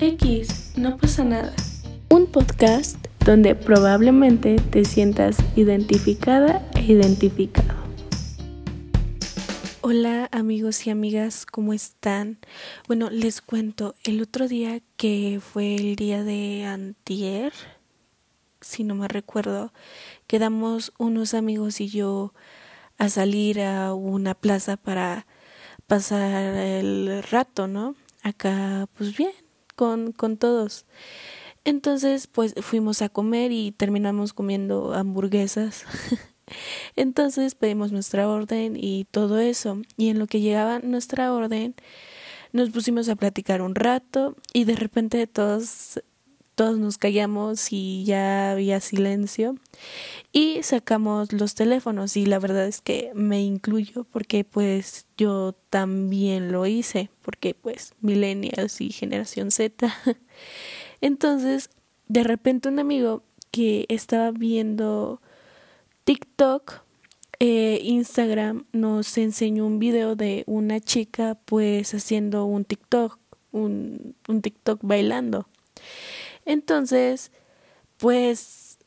X, no pasa nada. Un podcast donde probablemente te sientas identificada e identificado. Hola amigos y amigas, ¿cómo están? Bueno, les cuento, el otro día que fue el día de antier, si no me recuerdo, quedamos unos amigos y yo a salir a una plaza para pasar el rato, ¿no? Acá, pues bien, con, con todos. Entonces, pues fuimos a comer y terminamos comiendo hamburguesas. Entonces pedimos nuestra orden y todo eso. Y en lo que llegaba nuestra orden, nos pusimos a platicar un rato y de repente todos todos nos callamos y ya había silencio. Y sacamos los teléfonos y la verdad es que me incluyo porque pues yo también lo hice porque pues millennials y generación Z. Entonces de repente un amigo que estaba viendo TikTok eh, Instagram nos enseñó un video de una chica pues haciendo un TikTok un, un TikTok bailando entonces, pues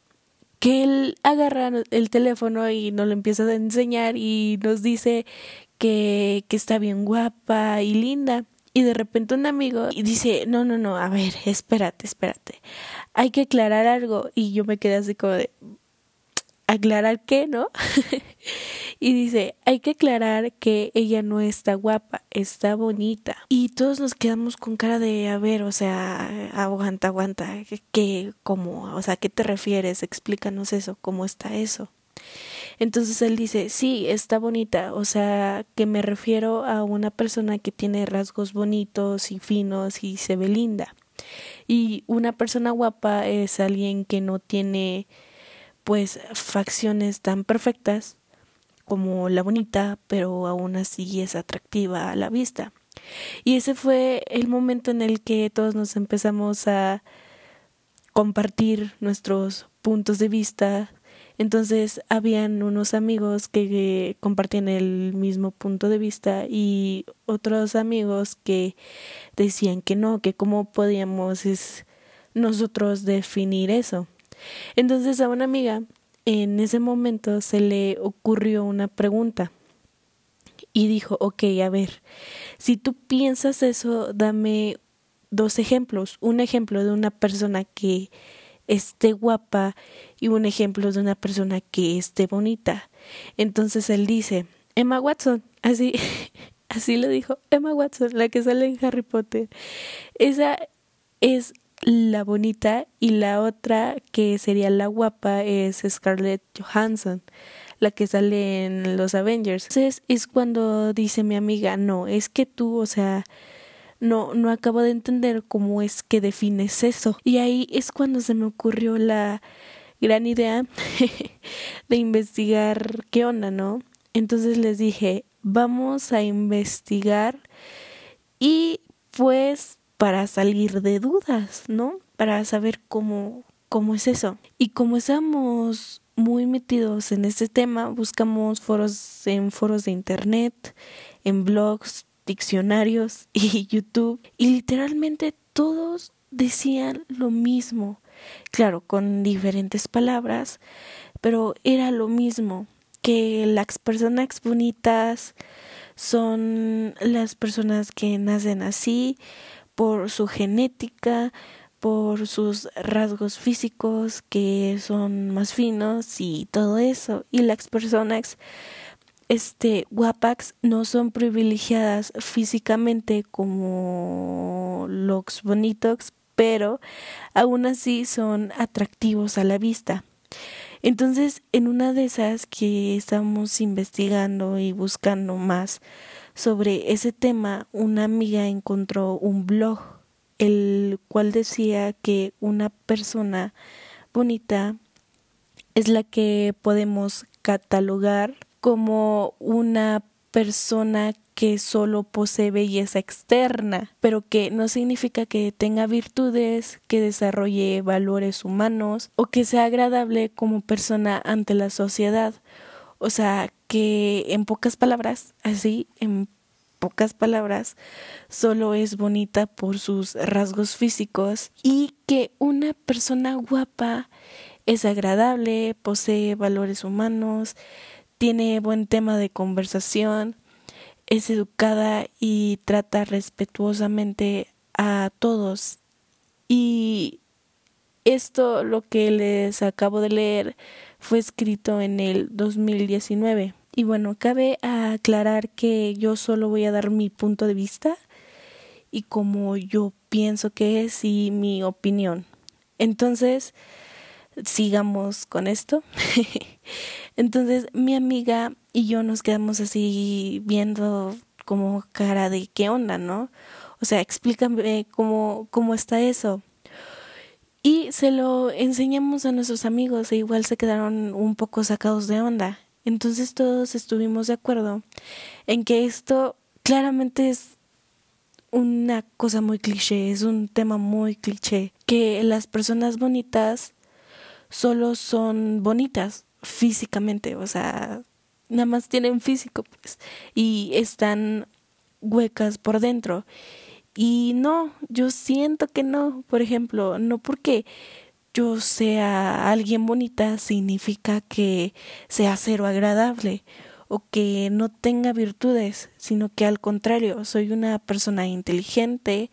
que él agarra el teléfono y nos lo empieza a enseñar y nos dice que, que está bien guapa y linda. Y de repente un amigo dice, no, no, no, a ver, espérate, espérate. Hay que aclarar algo. Y yo me quedé así como de, ¿aclarar qué, no? y dice, hay que aclarar que ella no está guapa, está bonita. Y todos nos quedamos con cara de, a ver, o sea, aguanta, aguanta, ¿qué, cómo? O sea, ¿qué te refieres? Explícanos eso, ¿cómo está eso? Entonces él dice, sí, está bonita, o sea, que me refiero a una persona que tiene rasgos bonitos y finos y se ve linda. Y una persona guapa es alguien que no tiene pues facciones tan perfectas como la bonita, pero aún así es atractiva a la vista. Y ese fue el momento en el que todos nos empezamos a compartir nuestros puntos de vista. Entonces habían unos amigos que compartían el mismo punto de vista y otros amigos que decían que no, que cómo podíamos es nosotros definir eso. Entonces a una amiga en ese momento se le ocurrió una pregunta y dijo, ok, a ver, si tú piensas eso, dame dos ejemplos. Un ejemplo de una persona que esté guapa y un ejemplo de una persona que esté bonita. Entonces él dice, Emma Watson, así, así lo dijo, Emma Watson, la que sale en Harry Potter. Esa es la bonita y la otra que sería la guapa es Scarlett Johansson, la que sale en los Avengers. Entonces es cuando dice mi amiga, no, es que tú, o sea, no, no acabo de entender cómo es que defines eso. Y ahí es cuando se me ocurrió la gran idea de investigar qué onda, ¿no? Entonces les dije, vamos a investigar y pues para salir de dudas, ¿no? Para saber cómo, cómo es eso. Y como estamos muy metidos en este tema, buscamos foros en foros de internet, en blogs, diccionarios y YouTube. Y literalmente todos decían lo mismo. Claro, con diferentes palabras, pero era lo mismo que las personas bonitas son las personas que nacen así por su genética, por sus rasgos físicos que son más finos y todo eso. Y las personas este no son privilegiadas físicamente como los bonitos, pero aún así son atractivos a la vista. Entonces, en una de esas que estamos investigando y buscando más sobre ese tema, una amiga encontró un blog, el cual decía que una persona bonita es la que podemos catalogar como una persona que solo posee belleza externa, pero que no significa que tenga virtudes, que desarrolle valores humanos o que sea agradable como persona ante la sociedad. O sea, que en pocas palabras, así, en pocas palabras, solo es bonita por sus rasgos físicos y que una persona guapa es agradable, posee valores humanos, tiene buen tema de conversación, es educada y trata respetuosamente a todos. Y esto, lo que les acabo de leer, fue escrito en el 2019. Y bueno, cabe aclarar que yo solo voy a dar mi punto de vista y como yo pienso que es y mi opinión. Entonces, sigamos con esto. Entonces, mi amiga y yo nos quedamos así viendo como cara de qué onda, ¿no? O sea, explícame cómo, cómo está eso. Y se lo enseñamos a nuestros amigos e igual se quedaron un poco sacados de onda. Entonces todos estuvimos de acuerdo en que esto claramente es una cosa muy cliché, es un tema muy cliché, que las personas bonitas solo son bonitas físicamente, o sea, nada más tienen físico, pues, y están huecas por dentro. Y no, yo siento que no, por ejemplo, no porque yo sea alguien bonita significa que sea cero agradable o que no tenga virtudes, sino que al contrario, soy una persona inteligente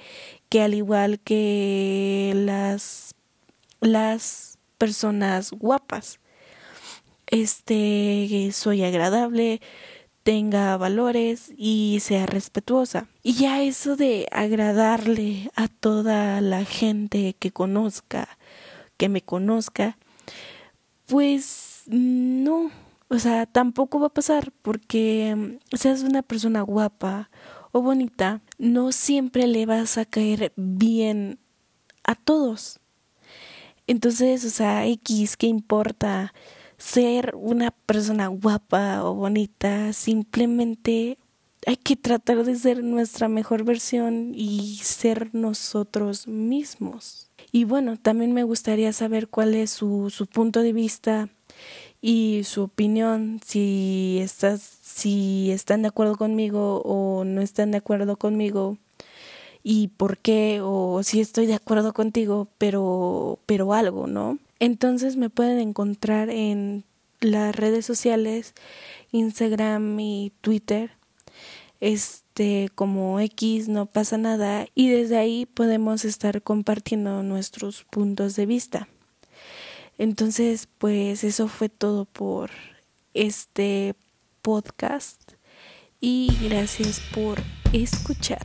que al igual que las las personas guapas este soy agradable, tenga valores y sea respetuosa. Y ya eso de agradarle a toda la gente que conozca que me conozca, pues no, o sea, tampoco va a pasar porque mm, seas una persona guapa o bonita, no siempre le vas a caer bien a todos. Entonces, o sea, X, ¿qué importa ser una persona guapa o bonita? Simplemente hay que tratar de ser nuestra mejor versión y ser nosotros mismos. Y bueno, también me gustaría saber cuál es su, su punto de vista y su opinión, si estás, si están de acuerdo conmigo o no están de acuerdo conmigo y por qué o si estoy de acuerdo contigo, pero pero algo, ¿no? Entonces me pueden encontrar en las redes sociales, Instagram y Twitter este como X no pasa nada y desde ahí podemos estar compartiendo nuestros puntos de vista. Entonces, pues eso fue todo por este podcast y gracias por escuchar.